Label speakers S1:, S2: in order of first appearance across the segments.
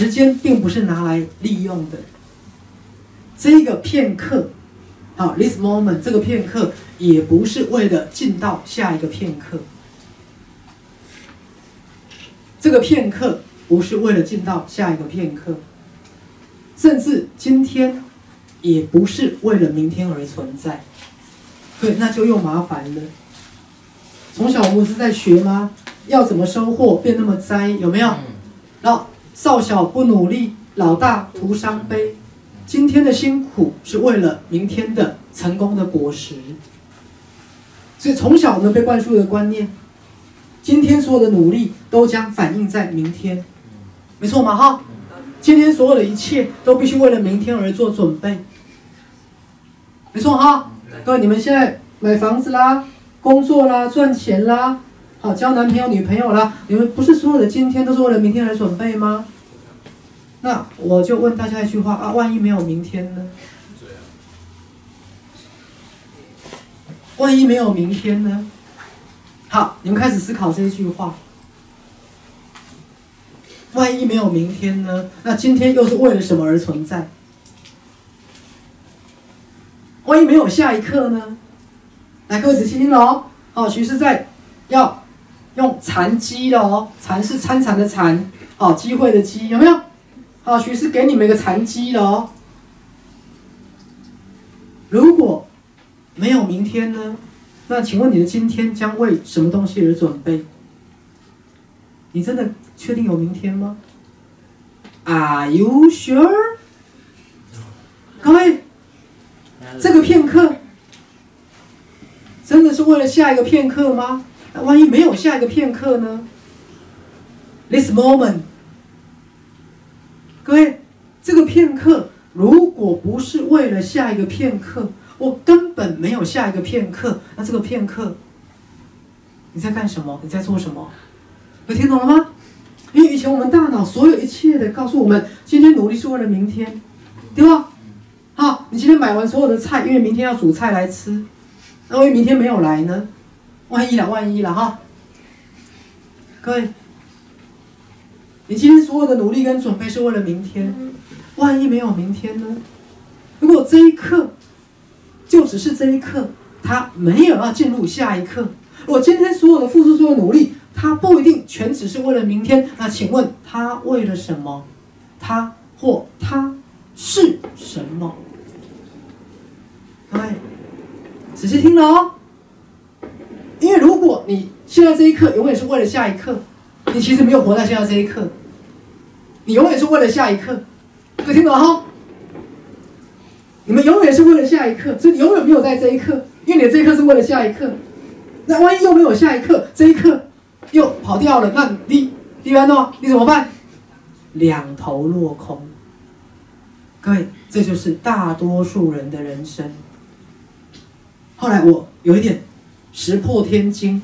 S1: 时间并不是拿来利用的。这个片刻，好，this moment，这个片刻也不是为了进到下一个片刻。这个片刻不是为了进到下一个片刻，甚至今天也不是为了明天而存在。对，那就又麻烦了。从小我们是在学吗？要怎么收获变那么灾？有没有？然后少小不努力，老大徒伤悲。今天的辛苦是为了明天的成功的果实。所以从小我们被灌输的观念，今天所有的努力都将反映在明天，没错嘛哈？今天所有的一切都必须为了明天而做准备，没错哈？各位，你们现在买房子啦，工作啦，赚钱啦，好交男朋友女朋友啦，你们不是所有的今天都是为了明天来准备吗？那我就问大家一句话啊，万一没有明天呢？万一没有明天呢？好，你们开始思考这一句话。万一没有明天呢？那今天又是为了什么而存在？万一没有下一刻呢？来，各位仔细听喽。好，徐是在要用残机的哦，残是参禅的残，哦，机会的机，有没有？好，徐是给你们一个残机的哦。如果没有明天呢？那请问你的今天将为什么东西而准备？你真的确定有明天吗？Are you sure？各位。这个片刻，真的是为了下一个片刻吗？那万一没有下一个片刻呢？This moment，各位，这个片刻如果不是为了下一个片刻，我根本没有下一个片刻。那这个片刻，你在干什么？你在做什么？有听懂了吗？因为以前我们大脑所有一切的告诉我们，今天努力是为了明天，对吧？好，你今天买完所有的菜，因为明天要煮菜来吃，那万一明天没有来呢？万一了，万一了哈！各位，你今天所有的努力跟准备是为了明天，万一没有明天呢？如果这一刻就只是这一刻，他没有要进入下一刻，我今天所有的付出、所有努力，他不一定全只是为了明天。那请问他为了什么？他或他是什么？哎，仔细听了哦。因为如果你现在这一刻永远是为了下一刻，你其实没有活在现在这一刻。你永远是为了下一刻，各位听懂哈？你们永远是为了下一刻，所以你永远没有在这一刻，因为你的这一刻是为了下一刻。那万一又没有下一刻，这一刻又跑掉了，那你李安诺你怎么办？两头落空。各位，这就是大多数人的人生。后来我有一点石破天惊，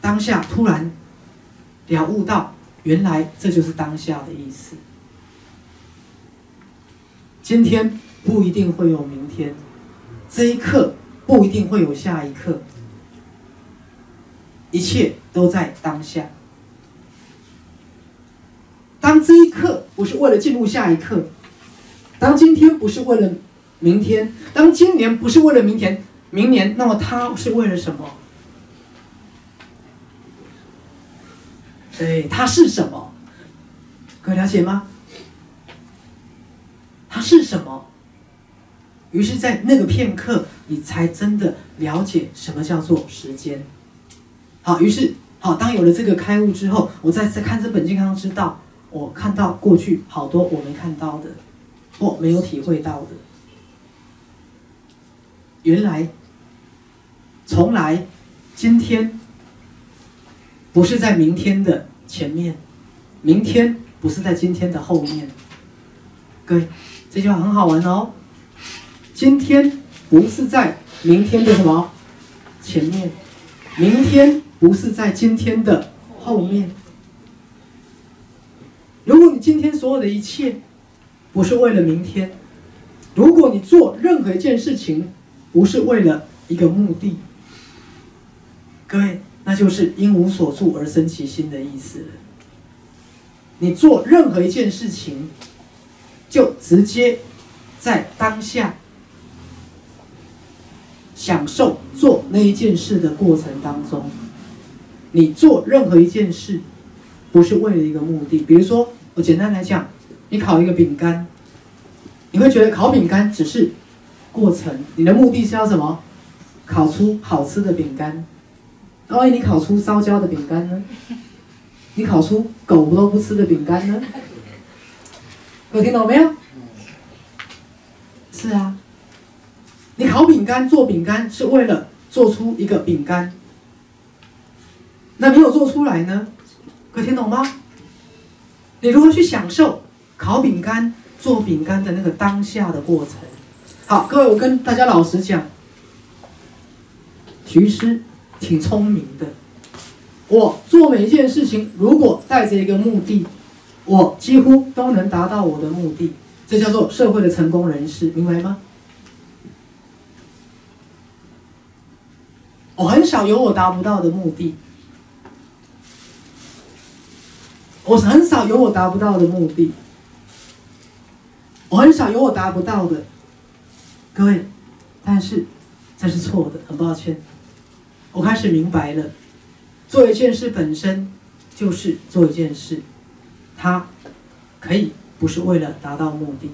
S1: 当下突然了悟到，原来这就是当下的意思。今天不一定会有明天，这一刻不一定会有下一刻，一切都在当下。当这一刻不是为了进入下一刻，当今天不是为了。明天，当今年不是为了明天，明年，那么他是为了什么？对，他是什么？可了解吗？他是什么？于是，在那个片刻，你才真的了解什么叫做时间。好，于是，好，当有了这个开悟之后，我再次看这本健康之道，我看到过去好多我没看到的，或没有体会到的。原来，从来，今天不是在明天的前面，明天不是在今天的后面。各位，这句话很好玩哦。今天不是在明天的什么前面，明天不是在今天的后面。如果你今天所有的一切不是为了明天，如果你做任何一件事情，不是为了一个目的，各位，那就是因无所住而生其心的意思。你做任何一件事情，就直接在当下享受做那一件事的过程当中。你做任何一件事，不是为了一个目的。比如说，我简单来讲，你烤一个饼干，你会觉得烤饼干只是过程，你的目的是要什么？烤出好吃的饼干。万一你烤出烧焦的饼干呢？你烤出狗都不吃的饼干呢？有听懂没有？是啊，你烤饼干做饼干是为了做出一个饼干，那没有做出来呢？可听懂吗？你如何去享受烤饼干、做饼干的那个当下的过程？好，各位，我跟大家老实讲，徐师挺聪明的。我做每一件事情，如果带着一个目的，我几乎都能达到我的目的。这叫做社会的成功人士，明白吗？我很少有我达不到的目的，我很少有我达不到的目的，我很少有我达不到的。各位，但是这是错的，很抱歉。我开始明白了。做一件事本身就是做一件事，它可以不是为了达到目的。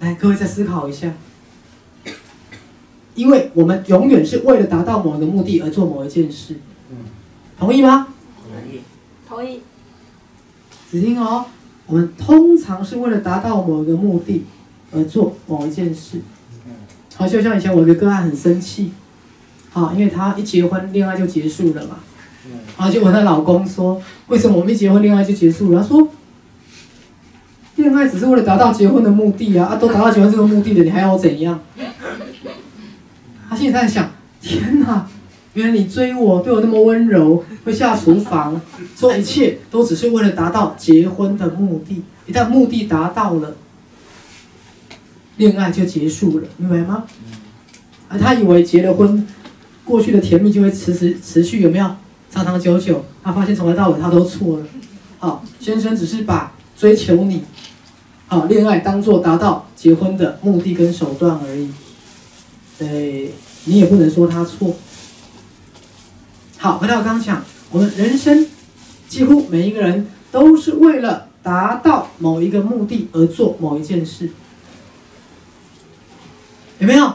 S1: 来，各位再思考一下，因为我们永远是为了达到某一个目的而做某一件事，同意吗？
S2: 同意，
S3: 同意。
S1: 只听哦，我们通常是为了达到某一个目的而做某一件事。好，就像以前我一个个案很生气。啊，因为她一结婚，恋爱就结束了嘛。然后就问她老公说：“为什么我们一结婚，恋爱就结束了？”他说：“恋爱只是为了达到结婚的目的啊！啊，都达到结婚这个目的了，你还要我怎样？”他现在在想：“天哪，原来你追我，对我那么温柔，会下厨房，做一切都只是为了达到结婚的目的。一旦目的达到了，恋爱就结束了，明白吗？”而，他以为结了婚。过去的甜蜜就会持持持续，有没有长长久久？他发现从头到尾他都错了。好，先生只是把追求你，好恋爱当做达到结婚的目的跟手段而已。对，你也不能说他错。好，回到刚刚讲，我们人生几乎每一个人都是为了达到某一个目的而做某一件事，有没有？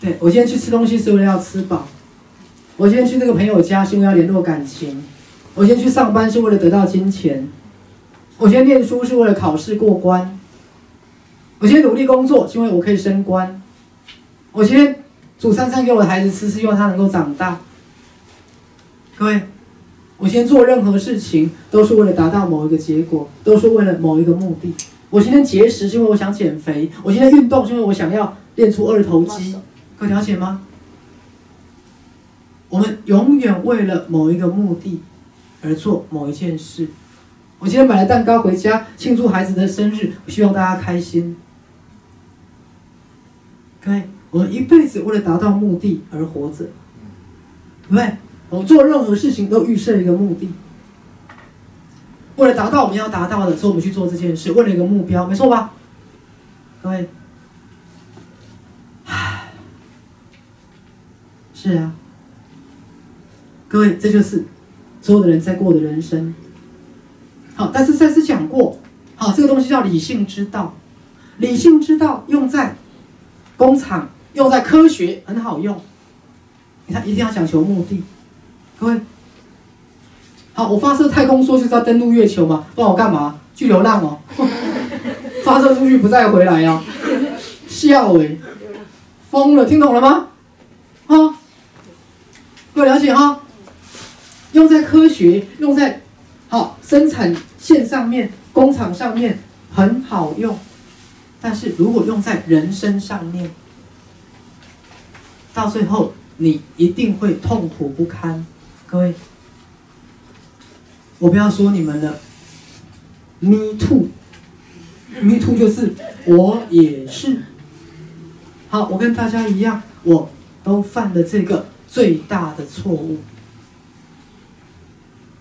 S1: 对我今天去吃东西是为了要吃饱，我今天去那个朋友家是因为要联络感情，我今天去上班是为了得到金钱，我今天念书是为了考试过关，我今天努力工作是因为我可以升官，我今天煮三餐给我的孩子吃是希望他能够长大。各位，我今天做任何事情都是为了达到某一个结果，都是为了某一个目的。我今天节食是因为我想减肥，我今天运动是因为我想要练出二头肌。有了解吗？我们永远为了某一个目的而做某一件事。我今天买了蛋糕回家庆祝孩子的生日，希望大家开心。各位，我们一辈子为了达到目的而活着，对不对？我们做任何事情都预设一个目的，为了达到我们要达到的，所以我们去做这件事，为了一个目标，没错吧？各位。是啊，各位，这就是所有的人在过的人生。好，但是上次讲过，好，这个东西叫理性之道。理性之道用在工厂，用在科学很好用。你看，一定要讲求目的。各位，好，我发射太空梭就是要登陆月球嘛？不然我干嘛？去流浪哦？发射出去不再回来哦？笑哎，疯了，听懂了吗？啊？各位了解哈，用在科学，用在好生产线上面、工厂上面很好用，但是如果用在人身上面，到最后你一定会痛苦不堪。各位，我不要说你们了，Me too，Me too 就是我也是。好，我跟大家一样，我都犯了这个。最大的错误，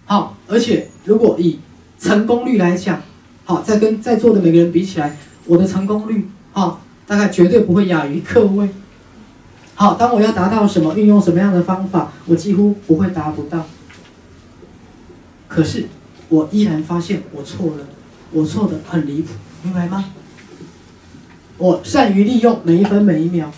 S1: 好，而且如果以成功率来讲，好，在跟在座的每个人比起来，我的成功率，好，大概绝对不会亚于各位。好，当我要达到什么，运用什么样的方法，我几乎不会达不到。可是，我依然发现我错了，我错的很离谱，明白吗？我善于利用每一分每一秒，